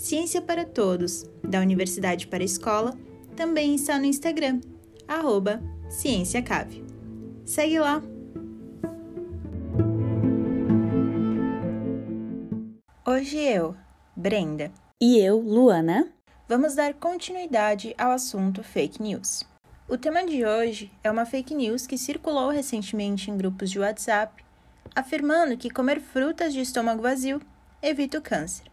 Ciência para Todos, da Universidade para a Escola, também está no Instagram, arroba CiênciaCave. Segue lá! Hoje eu, Brenda, e eu, Luana, vamos dar continuidade ao assunto fake news. O tema de hoje é uma fake news que circulou recentemente em grupos de WhatsApp, afirmando que comer frutas de estômago vazio evita o câncer.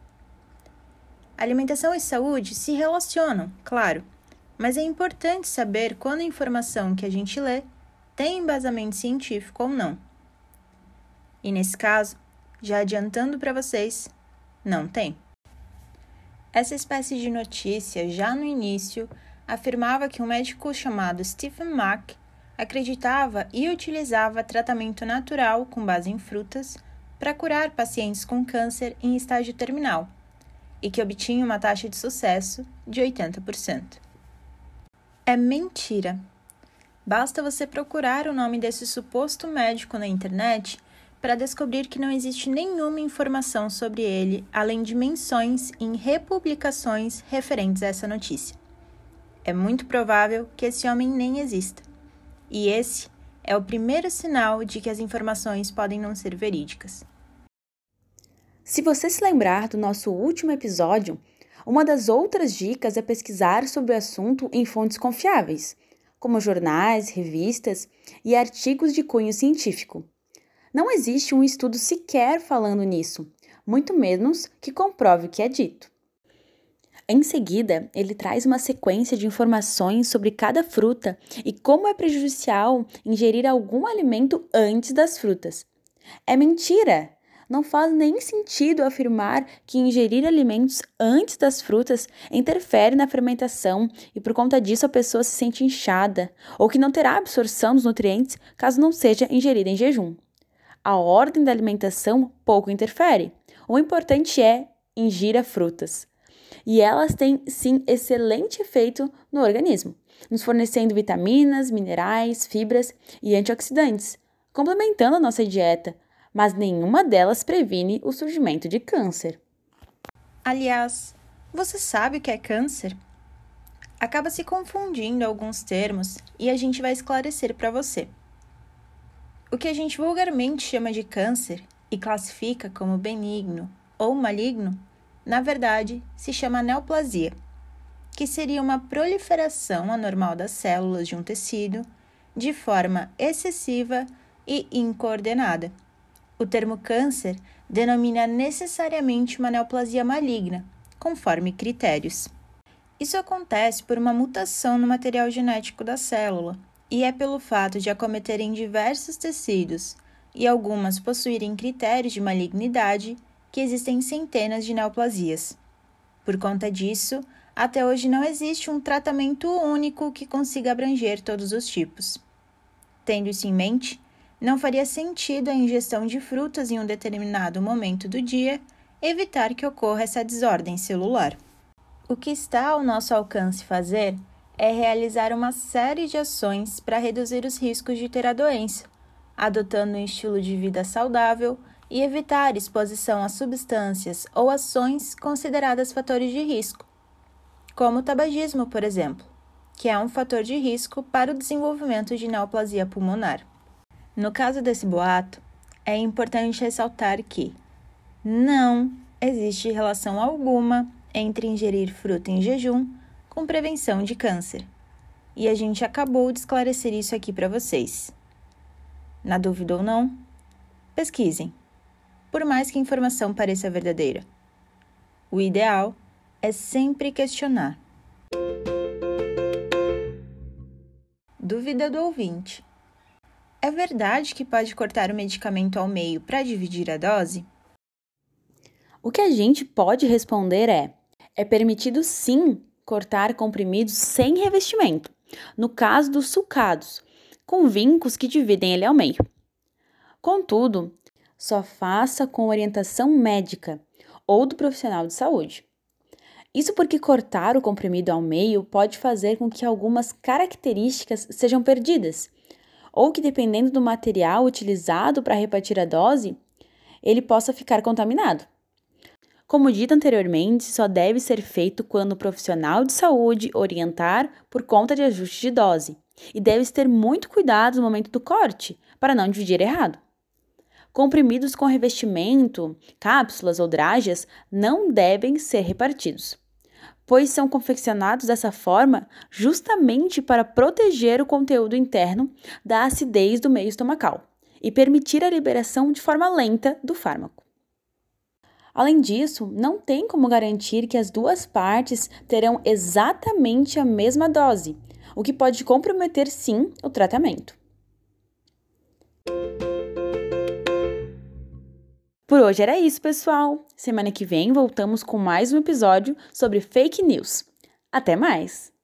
Alimentação e saúde se relacionam, claro, mas é importante saber quando a informação que a gente lê tem embasamento científico ou não. E nesse caso, já adiantando para vocês, não tem. Essa espécie de notícia, já no início, afirmava que um médico chamado Stephen Mack acreditava e utilizava tratamento natural com base em frutas para curar pacientes com câncer em estágio terminal e que obtinha uma taxa de sucesso de 80%. É mentira. Basta você procurar o nome desse suposto médico na internet para descobrir que não existe nenhuma informação sobre ele, além de menções em republicações referentes a essa notícia. É muito provável que esse homem nem exista. E esse é o primeiro sinal de que as informações podem não ser verídicas. Se você se lembrar do nosso último episódio, uma das outras dicas é pesquisar sobre o assunto em fontes confiáveis, como jornais, revistas e artigos de cunho científico. Não existe um estudo sequer falando nisso, muito menos que comprove o que é dito. Em seguida, ele traz uma sequência de informações sobre cada fruta e como é prejudicial ingerir algum alimento antes das frutas. É mentira! Não faz nem sentido afirmar que ingerir alimentos antes das frutas interfere na fermentação e por conta disso a pessoa se sente inchada ou que não terá absorção dos nutrientes caso não seja ingerida em jejum. A ordem da alimentação pouco interfere. O importante é ingira frutas. E elas têm sim excelente efeito no organismo, nos fornecendo vitaminas, minerais, fibras e antioxidantes, complementando a nossa dieta, mas nenhuma delas previne o surgimento de câncer. Aliás, você sabe o que é câncer? Acaba se confundindo alguns termos e a gente vai esclarecer para você. O que a gente vulgarmente chama de câncer e classifica como benigno ou maligno, na verdade, se chama neoplasia, que seria uma proliferação anormal das células de um tecido de forma excessiva e incoordenada o termo câncer denomina necessariamente uma neoplasia maligna, conforme critérios. Isso acontece por uma mutação no material genético da célula, e é pelo fato de acometerem diversos tecidos e algumas possuírem critérios de malignidade que existem centenas de neoplasias. Por conta disso, até hoje não existe um tratamento único que consiga abranger todos os tipos. Tendo isso em mente, não faria sentido a ingestão de frutas em um determinado momento do dia evitar que ocorra essa desordem celular. O que está ao nosso alcance fazer é realizar uma série de ações para reduzir os riscos de ter a doença, adotando um estilo de vida saudável e evitar exposição a substâncias ou ações consideradas fatores de risco, como o tabagismo, por exemplo, que é um fator de risco para o desenvolvimento de neoplasia pulmonar. No caso desse boato, é importante ressaltar que não existe relação alguma entre ingerir fruta em jejum com prevenção de câncer. E a gente acabou de esclarecer isso aqui para vocês. Na dúvida ou não, pesquisem, por mais que a informação pareça verdadeira. O ideal é sempre questionar. Dúvida do ouvinte. É verdade que pode cortar o medicamento ao meio para dividir a dose? O que a gente pode responder é: é permitido sim cortar comprimidos sem revestimento, no caso dos sulcados, com vincos que dividem ele ao meio. Contudo, só faça com orientação médica ou do profissional de saúde. Isso porque cortar o comprimido ao meio pode fazer com que algumas características sejam perdidas, ou que, dependendo do material utilizado para repartir a dose, ele possa ficar contaminado. Como dito anteriormente, só deve ser feito quando o profissional de saúde orientar por conta de ajuste de dose, e deve-se ter muito cuidado no momento do corte, para não dividir errado. Comprimidos com revestimento, cápsulas ou drágeas não devem ser repartidos, pois são confeccionados dessa forma justamente para proteger o conteúdo interno da acidez do meio estomacal e permitir a liberação de forma lenta do fármaco. Além disso, não tem como garantir que as duas partes terão exatamente a mesma dose, o que pode comprometer sim o tratamento. Por hoje era isso, pessoal. Semana que vem voltamos com mais um episódio sobre fake news. Até mais!